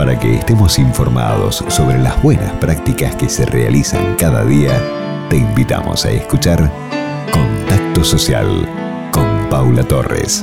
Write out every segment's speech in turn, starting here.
Para que estemos informados sobre las buenas prácticas que se realizan cada día, te invitamos a escuchar Contacto Social con Paula Torres.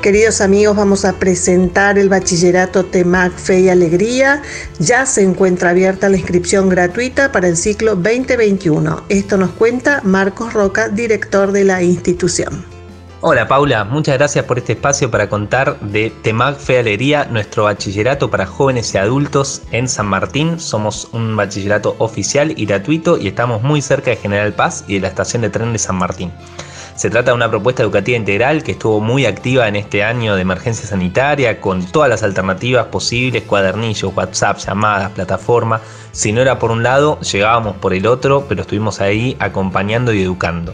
Queridos amigos, vamos a presentar el bachillerato TEMAC Fe y Alegría. Ya se encuentra abierta la inscripción gratuita para el ciclo 2021. Esto nos cuenta Marcos Roca, director de la institución. Hola Paula, muchas gracias por este espacio para contar de TEMAC Fe Alegría, nuestro bachillerato para jóvenes y adultos en San Martín. Somos un bachillerato oficial y gratuito y estamos muy cerca de General Paz y de la estación de tren de San Martín. Se trata de una propuesta educativa integral que estuvo muy activa en este año de emergencia sanitaria, con todas las alternativas posibles, cuadernillos, WhatsApp, llamadas, plataforma. Si no era por un lado, llegábamos por el otro, pero estuvimos ahí acompañando y educando.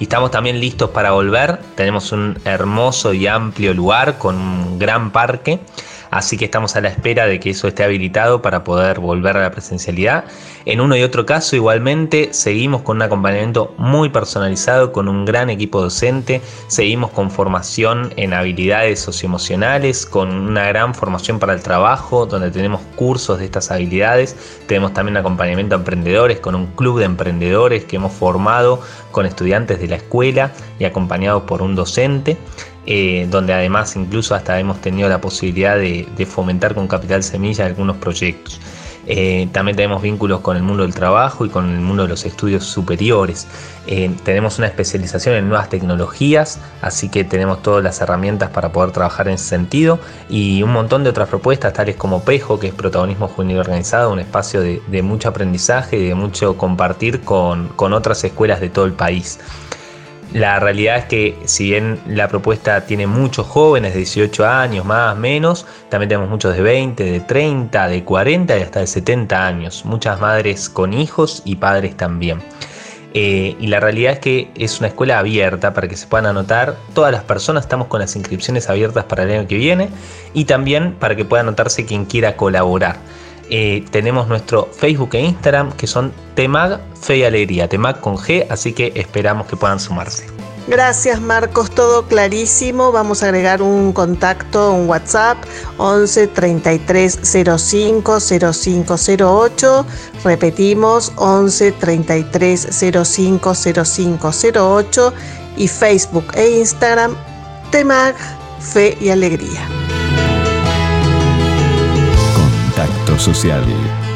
Y estamos también listos para volver. Tenemos un hermoso y amplio lugar con un gran parque. Así que estamos a la espera de que eso esté habilitado para poder volver a la presencialidad. En uno y otro caso, igualmente, seguimos con un acompañamiento muy personalizado, con un gran equipo docente. Seguimos con formación en habilidades socioemocionales, con una gran formación para el trabajo, donde tenemos cursos de estas habilidades. Tenemos también acompañamiento a emprendedores, con un club de emprendedores que hemos formado con estudiantes de la escuela y acompañados por un docente. Eh, donde además incluso hasta hemos tenido la posibilidad de, fomentar con Capital Semilla algunos proyectos. Eh, también tenemos vínculos con el mundo del trabajo y con el mundo de los estudios superiores. Eh, tenemos una especialización en nuevas tecnologías, así que tenemos todas las herramientas para poder trabajar en ese sentido y un montón de otras propuestas, tales como Pejo, que es protagonismo juvenil organizado, un espacio de, mucho aprendizaje y de mucho compartir con otras escuelas de todo el país. La realidad es que si bien la propuesta tiene muchos jóvenes de 18 años, más, menos, también tenemos muchos de 20, de 30, de 40 y hasta de 70 años. Muchas madres con hijos y padres también. Eh, y la realidad es que es una escuela abierta para que se puedan anotar. Todas las personas estamos con las inscripciones abiertas para el año que viene y también para que pueda anotarse quien quiera colaborar. Eh, tenemos nuestro Facebook e Instagram que son Temag Fe y Alegría, Temag con G, así que esperamos que puedan sumarse. Gracias Marcos, todo clarísimo. Vamos a agregar un contacto, un WhatsApp 11 33 05 0508. Repetimos 11 33 05 0508 y Facebook e Instagram Temag Fe y Alegría. social.